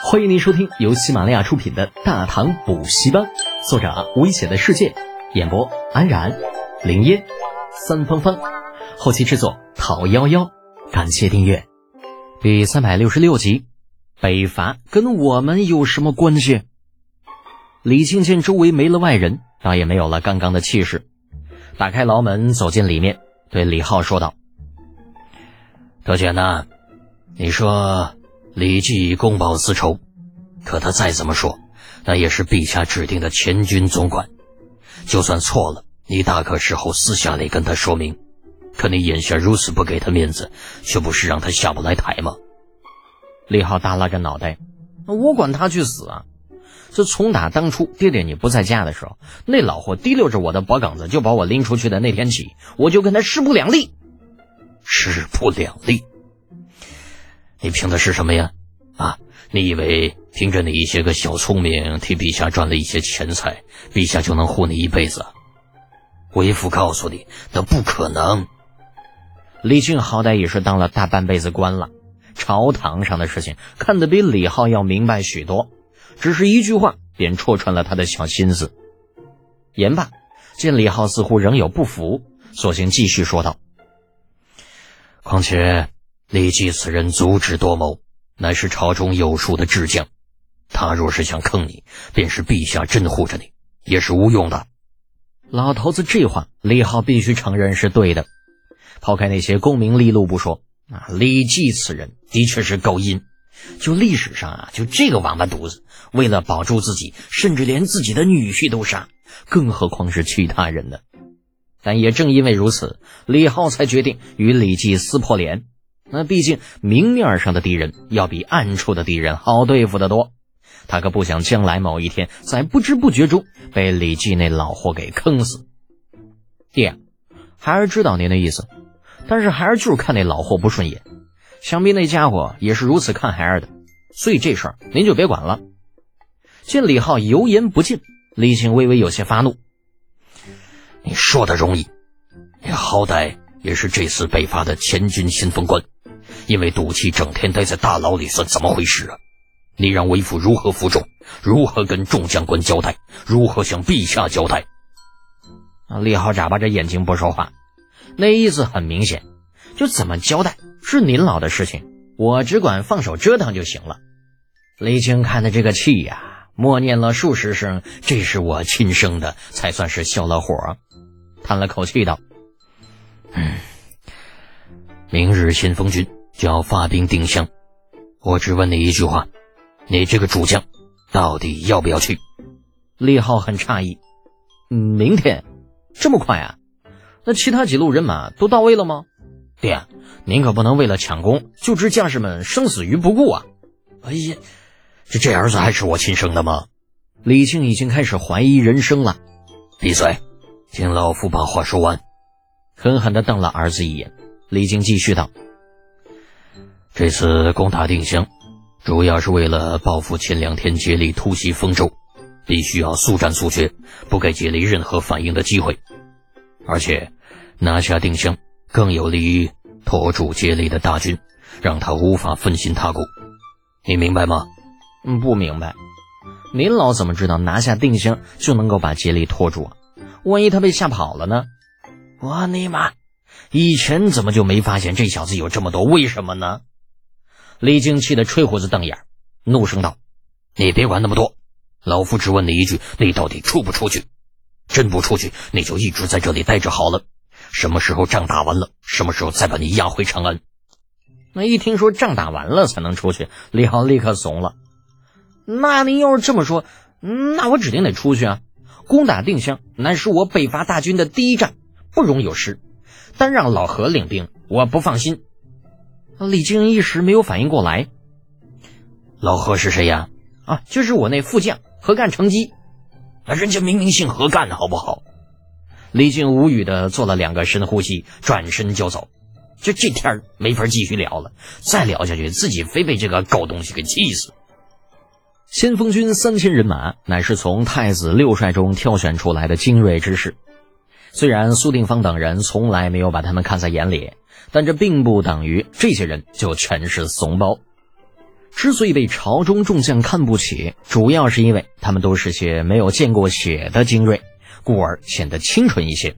欢迎您收听由喜马拉雅出品的《大唐补习班》，作者危险的世界，演播安然、林烟、三芳芳，后期制作陶幺幺。感谢订阅。第三百六十六集，北伐跟我们有什么关系？李庆见周围没了外人，倒也没有了刚刚的气势，打开牢门走进里面，对李浩说道：“德简呐，你说。”李继公报私仇，可他再怎么说，那也是陛下指定的前军总管。就算错了，你大可事后私下里跟他说明。可你眼下如此不给他面子，却不是让他下不来台吗？李浩耷拉着脑袋，我管他去死啊！这从打当初爹爹你不在家的时候，那老货提溜着我的脖梗子就把我拎出去的那天起，我就跟他势不两立。势不两立。你凭的是什么呀？啊，你以为凭着你一些个小聪明，替陛下赚了一些钱财，陛下就能护你一辈子？为父告诉你，那不可能。李靖好歹也是当了大半辈子官了，朝堂上的事情看得比李浩要明白许多，只是一句话便戳穿了他的小心思。言罢，见李浩似乎仍有不服，索性继续说道：“况且。”李继此人足智多谋，乃是朝中有数的智将。他若是想坑你，便是陛下真护着你，也是无用的。老头子这话，李浩必须承认是对的。抛开那些功名利禄不说，啊，李继此人的确是够阴。就历史上啊，就这个王八犊子，为了保住自己，甚至连自己的女婿都杀，更何况是其他人呢？但也正因为如此，李浩才决定与李继撕破脸。那毕竟明面上的敌人要比暗处的敌人好对付得多，他可不想将来某一天在不知不觉中被李记那老货给坑死。爹，孩儿知道您的意思，但是孩儿就是看那老货不顺眼，想必那家伙也是如此看孩儿的，所以这事儿您就别管了。见李浩油盐不进，李靖微微有些发怒：“你说的容易，你好歹也是这次北伐的前军先锋官。”因为赌气整天待在大牢里，算怎么回事啊？你让为父如何服众？如何跟众将官交代？如何向陛下交代？啊！李浩眨巴着眼睛不说话，那意思很明显，就怎么交代是您老的事情，我只管放手折腾就行了。李靖看的这个气呀，默念了数十声“这是我亲生的”，才算是消了火，叹了口气道：“嗯，明日先锋军。”就要发兵定襄，我只问你一句话：你这个主将到底要不要去？李浩很诧异：“明天这么快啊？那其他几路人马都到位了吗？”爹，您可不能为了抢功就置将士们生死于不顾啊！哎呀，这这儿子还是我亲生的吗？李靖已经开始怀疑人生了。闭嘴，听老夫把话说完。狠狠地瞪了儿子一眼，李靖继续道。这次攻打定襄，主要是为了报复前两天竭力突袭丰州，必须要速战速决，不给竭力任何反应的机会。而且，拿下定襄更有利于拖住竭力的大军，让他无法分心他顾。你明白吗？嗯，不明白。您老怎么知道拿下定襄就能够把竭力拖住啊？万一他被吓跑了呢？我尼玛，以前怎么就没发现这小子有这么多为什么呢？李靖气得吹胡子瞪眼，怒声道：“你别管那么多，老夫只问你一句：你到底出不出去？真不出去，你就一直在这里待着好了。什么时候仗打完了，什么时候再把你押回长安。”那一听说仗打完了才能出去，李浩立刻怂了。那您要是这么说，那我指定得出去啊！攻打定襄乃是我北伐大军的第一战，不容有失。单让老何领兵，我不放心。李靖一时没有反应过来，老何是谁呀？啊，就是我那副将何干成机，啊，人家明明姓何干，好不好？李靖无语的做了两个深呼吸，转身就走。就这天儿没法继续聊了，再聊下去自己非被这个狗东西给气死。先锋军三千人马乃是从太子六帅中挑选出来的精锐之士，虽然苏定方等人从来没有把他们看在眼里。但这并不等于这些人就全是怂包。之所以被朝中众将看不起，主要是因为他们都是些没有见过血的精锐，故而显得清纯一些。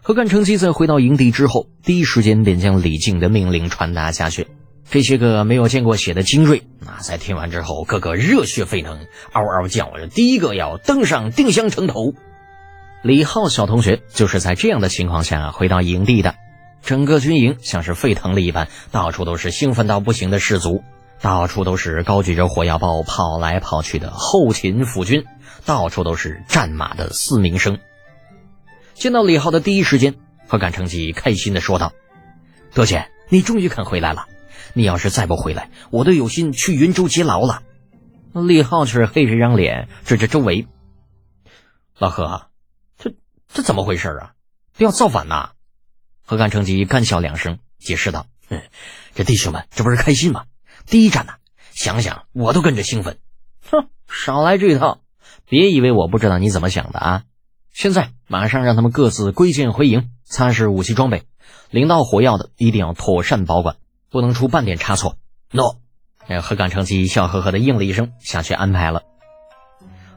何干成吉在回到营地之后，第一时间便将李靖的命令传达下去。这些个没有见过血的精锐，那在听完之后，个个热血沸腾，嗷嗷叫着：“第一个要登上定襄城头！”李浩小同学就是在这样的情况下回到营地的。整个军营像是沸腾了一般，到处都是兴奋到不行的士卒，到处都是高举着火药包跑来跑去的后勤辅军，到处都是战马的嘶鸣声。见到李浩的第一时间，何敢成吉开心地说道：“德简，你终于肯回来了。”你要是再不回来，我都有心去云州接牢了。李浩却是黑着张脸，指着周围：“老何，这这怎么回事啊？都要造反呐！”何干成吉干笑两声，解释道：“这弟兄们这不是开心吗？第一战呐，想想我都跟着兴奋。哼，少来这一套！别以为我不知道你怎么想的啊！现在马上让他们各自归建回营，擦拭武器装备，领到火药的一定要妥善保管。”不能出半点差错。诺，何干成吉笑呵呵的应了一声，下去安排了。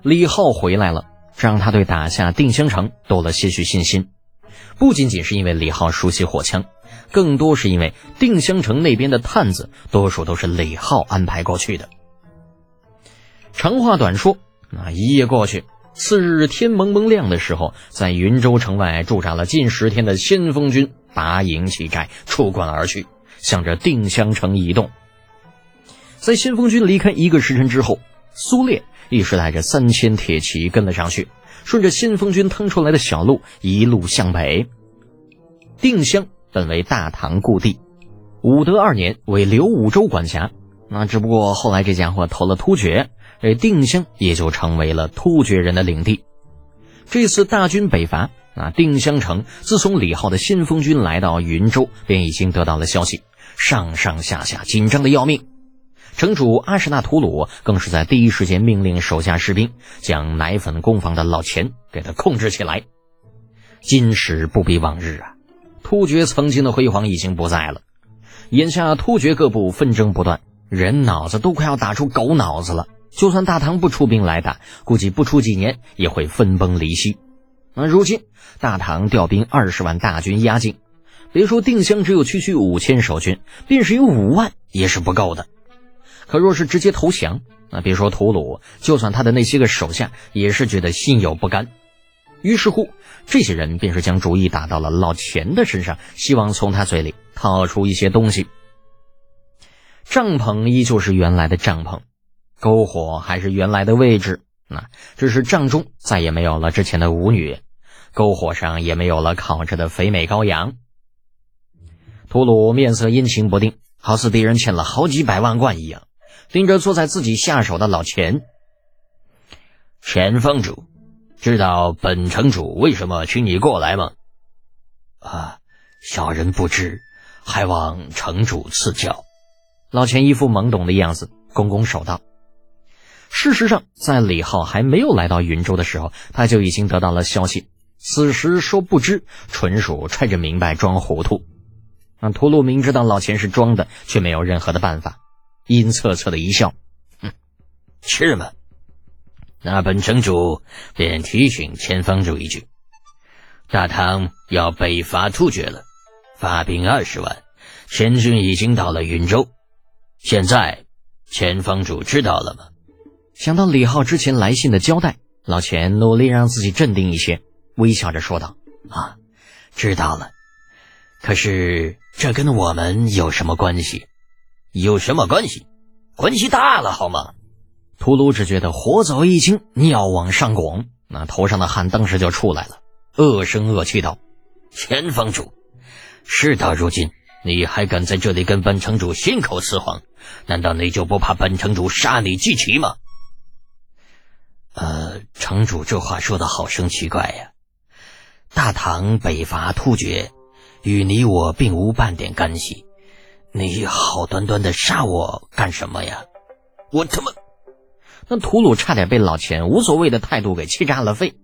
李浩回来了，这让他对打下定襄城多了些许信心。不仅仅是因为李浩熟悉火枪，更多是因为定襄城那边的探子多数都是李浩安排过去的。长话短说，那一夜过去，次日天蒙蒙亮的时候，在云州城外驻扎了近十天的先锋军拔营起寨，出关而去。向着定襄城移动。在先锋军离开一个时辰之后，苏烈一时带着三千铁骑跟了上去，顺着先锋军腾出来的小路一路向北。定襄本为大唐故地，武德二年为刘武周管辖。那只不过后来这家伙投了突厥，这定襄也就成为了突厥人的领地。这次大军北伐，啊，定襄城自从李浩的先锋军来到云州，便已经得到了消息。上上下下紧张的要命，城主阿史那图鲁更是在第一时间命令手下士兵将奶粉工坊的老钱给他控制起来。今时不比往日啊，突厥曾经的辉煌已经不在了，眼下突厥各部纷争不断，人脑子都快要打出狗脑子了。就算大唐不出兵来打，估计不出几年也会分崩离析。而如今大唐调兵二十万大军压境。别说定襄只有区区五千守军，便是有五万也是不够的。可若是直接投降，那别说吐鲁，就算他的那些个手下也是觉得心有不甘。于是乎，这些人便是将主意打到了老钱的身上，希望从他嘴里套出一些东西。帐篷依旧是原来的帐篷，篝火还是原来的位置，那只是帐中再也没有了之前的舞女，篝火上也没有了烤着的肥美羔羊。吐鲁面色阴晴不定，好似敌人欠了好几百万贯一样，盯着坐在自己下手的老钱。钱方主，知道本城主为什么请你过来吗？啊，小人不知，还望城主赐教。老钱一副懵懂的样子，拱拱手道：“事实上，在李浩还没有来到云州的时候，他就已经得到了消息。此时说不知，纯属揣着明白装糊涂。”那屠戮明知道老钱是装的，却没有任何的办法，阴恻恻的一笑：“哼，是吗？那本城主便提醒前方主一句：大唐要北伐突厥了，发兵二十万，前军已经到了云州。现在前方主知道了吗？”想到李浩之前来信的交代，老钱努力让自己镇定一些，微笑着说道：“啊，知道了。可是……”这跟我们有什么关系？有什么关系？关系大了，好吗？秃噜只觉得火早一惊，尿往上拱，那头上的汗当时就出来了，恶声恶气道：“前方主，事到如今，你还敢在这里跟本城主信口雌黄？难道你就不怕本城主杀你祭旗吗？”呃，城主这话说的好生奇怪呀！大唐北伐突厥。与你我并无半点干系，你好端端的杀我干什么呀？我他妈！那吐鲁差点被老钱无所谓的态度给气炸了肺，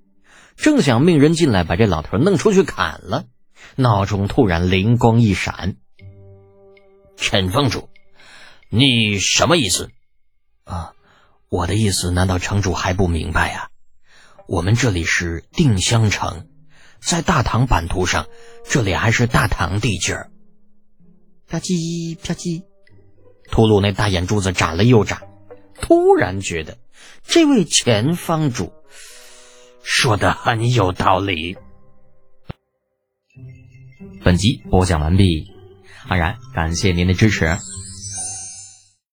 正想命人进来把这老头弄出去砍了，脑中突然灵光一闪：陈峰主，你什么意思？啊，我的意思难道城主还不明白呀？我们这里是定襄城，在大唐版图上，这里还是大唐地界儿。啪叽啪叽，秃噜那大眼珠子眨了又眨，突然觉得这位前方主说的很有道理。本集播讲完毕，安然感谢您的支持。